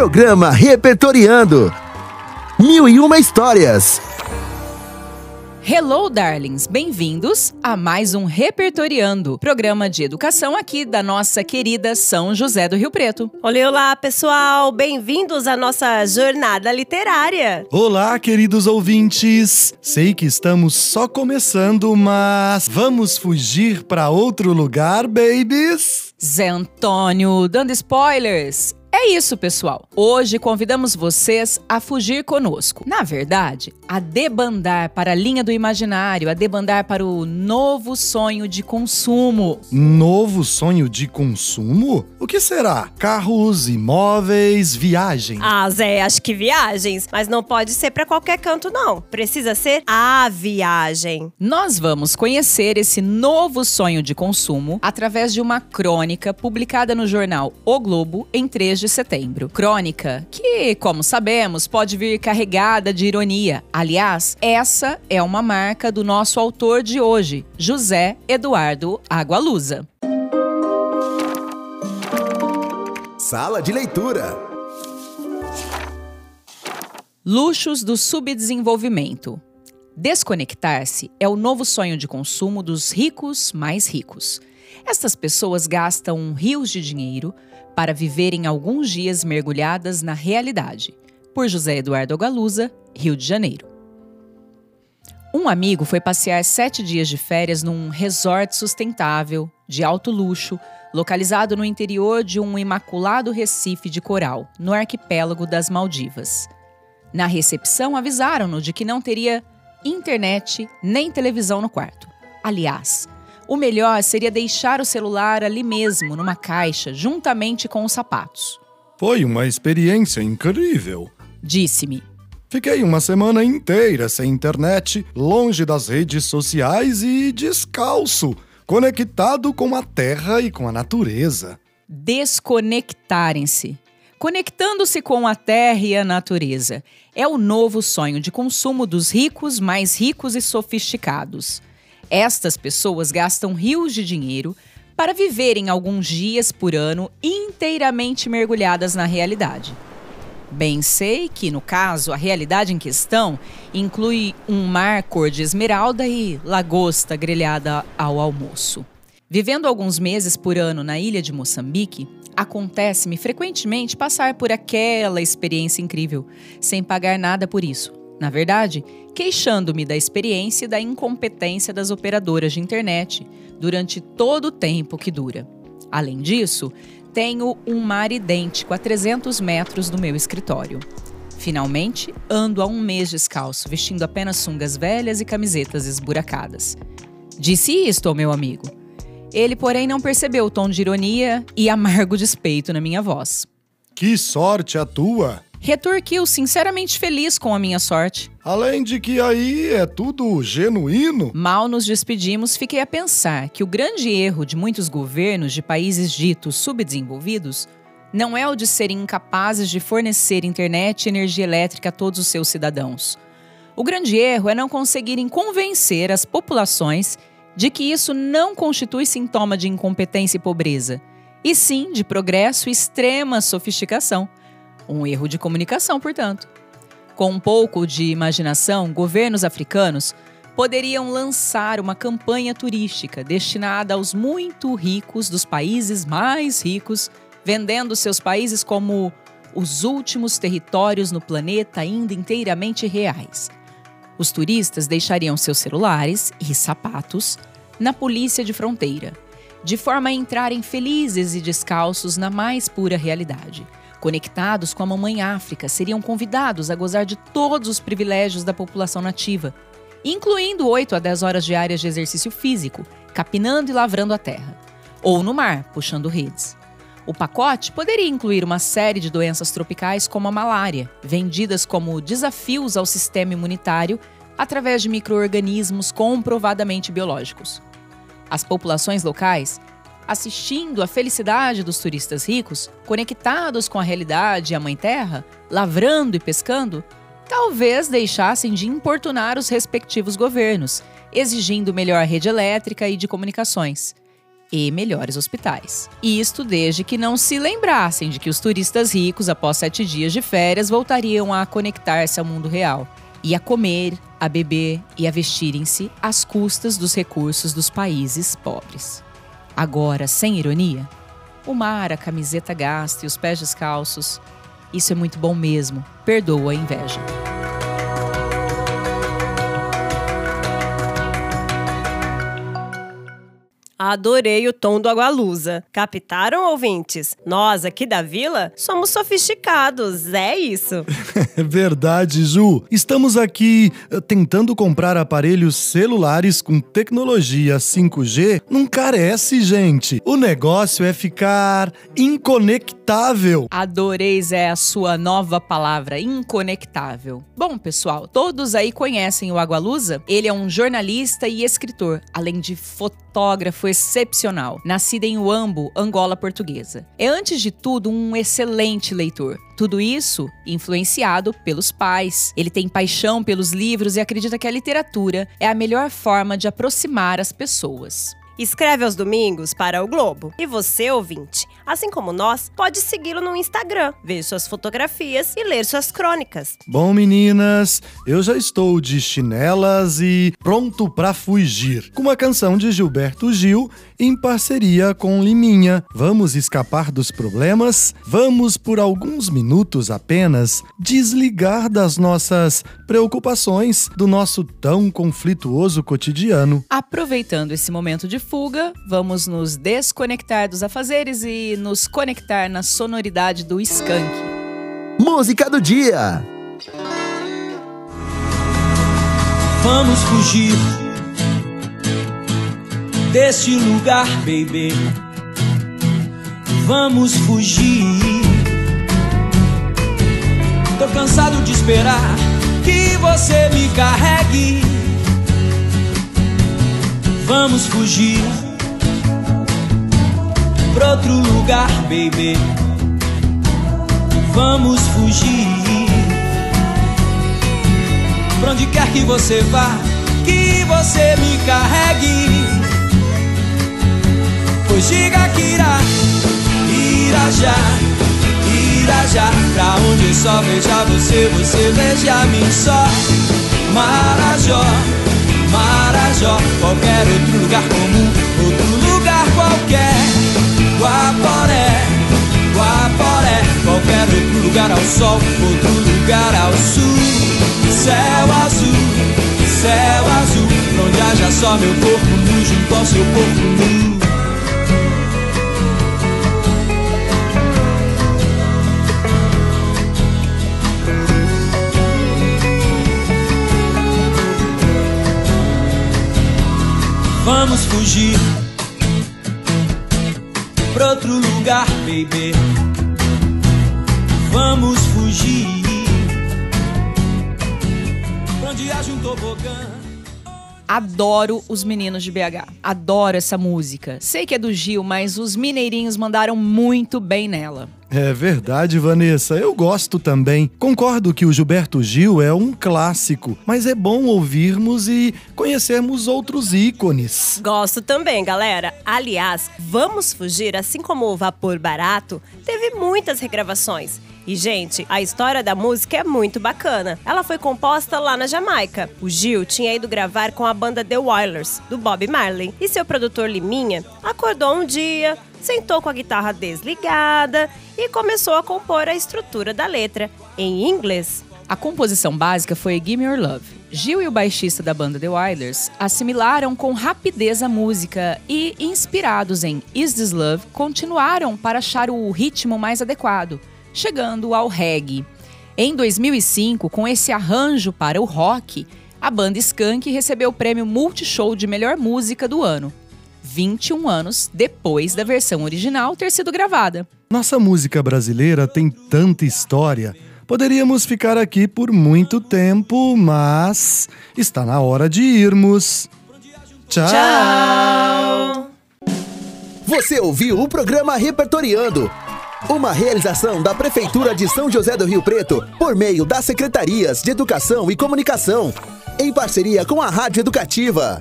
Programa Repertoriando. Mil e uma histórias. Hello, darlings! Bem-vindos a mais um Repertoriando, programa de educação aqui da nossa querida São José do Rio Preto. Olá, olá, pessoal! Bem-vindos à nossa jornada literária. Olá, queridos ouvintes! Sei que estamos só começando, mas vamos fugir para outro lugar, babies? Zé Antônio, dando spoilers. É isso, pessoal. Hoje convidamos vocês a fugir conosco. Na verdade, a debandar para a linha do imaginário, a debandar para o novo sonho de consumo. Novo sonho de consumo? O que será? Carros, imóveis, viagem? Ah, Zé, acho que viagens. Mas não pode ser para qualquer canto, não. Precisa ser a viagem. Nós vamos conhecer esse novo sonho de consumo através de uma crônica publicada no jornal O Globo em 3 de setembro. Crônica, que, como sabemos, pode vir carregada de ironia. Aliás, essa é uma marca do nosso autor de hoje, José Eduardo Agualusa. Sala de leitura. Luxos do subdesenvolvimento. Desconectar-se é o novo sonho de consumo dos ricos mais ricos. Estas pessoas gastam rios de dinheiro para viverem alguns dias mergulhadas na realidade. Por José Eduardo Galusa, Rio de Janeiro. Um amigo foi passear sete dias de férias num resort sustentável, de alto luxo, localizado no interior de um imaculado recife de coral, no arquipélago das Maldivas. Na recepção, avisaram-no de que não teria internet nem televisão no quarto. Aliás, o melhor seria deixar o celular ali mesmo, numa caixa, juntamente com os sapatos. Foi uma experiência incrível. Disse-me. Fiquei uma semana inteira sem internet, longe das redes sociais e descalço, conectado com a terra e com a natureza. Desconectarem-se. Conectando-se com a terra e a natureza. É o novo sonho de consumo dos ricos mais ricos e sofisticados. Estas pessoas gastam rios de dinheiro para viverem alguns dias por ano inteiramente mergulhadas na realidade. Bem sei que, no caso, a realidade em questão inclui um mar cor de esmeralda e lagosta grelhada ao almoço. Vivendo alguns meses por ano na ilha de Moçambique, acontece-me frequentemente passar por aquela experiência incrível, sem pagar nada por isso. Na verdade, queixando-me da experiência e da incompetência das operadoras de internet durante todo o tempo que dura. Além disso, tenho um mar idêntico a 300 metros do meu escritório. Finalmente, ando há um mês descalço, vestindo apenas sungas velhas e camisetas esburacadas. Disse isto ao meu amigo. Ele, porém, não percebeu o tom de ironia e amargo despeito na minha voz. Que sorte a tua! Retorquiu sinceramente feliz com a minha sorte. Além de que aí é tudo genuíno. Mal nos despedimos, fiquei a pensar que o grande erro de muitos governos de países ditos subdesenvolvidos não é o de serem incapazes de fornecer internet e energia elétrica a todos os seus cidadãos. O grande erro é não conseguirem convencer as populações de que isso não constitui sintoma de incompetência e pobreza, e sim de progresso e extrema sofisticação um erro de comunicação, portanto. Com um pouco de imaginação, governos africanos poderiam lançar uma campanha turística destinada aos muito ricos dos países mais ricos, vendendo seus países como os últimos territórios no planeta ainda inteiramente reais. Os turistas deixariam seus celulares e sapatos na polícia de fronteira, de forma a entrarem felizes e descalços na mais pura realidade. Conectados com a mamãe África, seriam convidados a gozar de todos os privilégios da população nativa, incluindo 8 a 10 horas diárias de exercício físico, capinando e lavrando a terra, ou no mar, puxando redes. O pacote poderia incluir uma série de doenças tropicais como a malária, vendidas como desafios ao sistema imunitário através de microorganismos comprovadamente biológicos. As populações locais assistindo a felicidade dos turistas ricos, conectados com a realidade e a Mãe Terra, lavrando e pescando, talvez deixassem de importunar os respectivos governos, exigindo melhor rede elétrica e de comunicações. e melhores hospitais. Isto desde que não se lembrassem de que os turistas ricos, após sete dias de férias, voltariam a conectar-se ao mundo real e a comer, a beber e a vestirem-se às custas dos recursos dos países pobres. Agora, sem ironia, o mar, a camiseta gasta e os pés descalços, isso é muito bom mesmo. Perdoa a inveja. Adorei o tom do Agualusa. Captaram, ouvintes? Nós aqui da vila somos sofisticados, é isso. É verdade, Ju. Estamos aqui uh, tentando comprar aparelhos celulares com tecnologia 5G. Não carece, gente. O negócio é ficar inconectável. Adorei, Zé, a sua nova palavra, inconectável. Bom, pessoal, todos aí conhecem o Agualusa? Ele é um jornalista e escritor, além de fotógrafo excepcional, nascida em Uambo, Angola portuguesa. É antes de tudo um excelente leitor. Tudo isso influenciado pelos pais. Ele tem paixão pelos livros e acredita que a literatura é a melhor forma de aproximar as pessoas. Escreve aos domingos para o Globo. E você, ouvinte, assim como nós, pode segui-lo no Instagram, ver suas fotografias e ler suas crônicas. Bom, meninas, eu já estou de chinelas e pronto para fugir. Com uma canção de Gilberto Gil em parceria com Liminha. Vamos escapar dos problemas? Vamos, por alguns minutos apenas, desligar das nossas preocupações, do nosso tão conflituoso cotidiano. Aproveitando esse momento de fuga, vamos nos desconectar dos afazeres e nos conectar na sonoridade do skunk. Música do dia. Vamos fugir deste lugar, baby. Vamos fugir. Tô cansado de esperar que você me carregue. Vamos fugir pra outro lugar, baby. Vamos fugir. Pra onde quer que você vá, que você me carregue. Pois diga que irá, irá já, irá já Pra onde só veja você, você veja mim só Marajó, Marajó Qualquer outro lugar comum, Guaporé, Guaporé Qualquer outro lugar ao sol, outro lugar ao sul. Céu azul, céu azul Pra onde haja só meu corpo nu junto ao seu corpo nu. Vamos fugir pra outro lugar, baby. Vamos fugir. Adoro os meninos de BH. Adoro essa música. Sei que é do Gil, mas os mineirinhos mandaram muito bem nela. É verdade, Vanessa. Eu gosto também. Concordo que o Gilberto Gil é um clássico, mas é bom ouvirmos e conhecermos outros ícones. Gosto também, galera. Aliás, Vamos Fugir, assim como o Vapor Barato, teve muitas regravações. E, gente, a história da música é muito bacana. Ela foi composta lá na Jamaica. O Gil tinha ido gravar com a banda The Wailers, do Bob Marley. E seu produtor Liminha acordou um dia, sentou com a guitarra desligada e começou a compor a estrutura da letra, em inglês. A composição básica foi Gimme Your Love. Gil e o baixista da banda The Wailers assimilaram com rapidez a música e, inspirados em Is This Love, continuaram para achar o ritmo mais adequado, chegando ao reggae. Em 2005, com esse arranjo para o rock, a banda Skank recebeu o prêmio Multishow de melhor música do ano. 21 anos depois da versão original ter sido gravada. Nossa música brasileira tem tanta história. Poderíamos ficar aqui por muito tempo, mas está na hora de irmos. Tchau! Tchau! Você ouviu o programa Repertoriando. Uma realização da Prefeitura de São José do Rio Preto por meio das Secretarias de Educação e Comunicação, em parceria com a Rádio Educativa.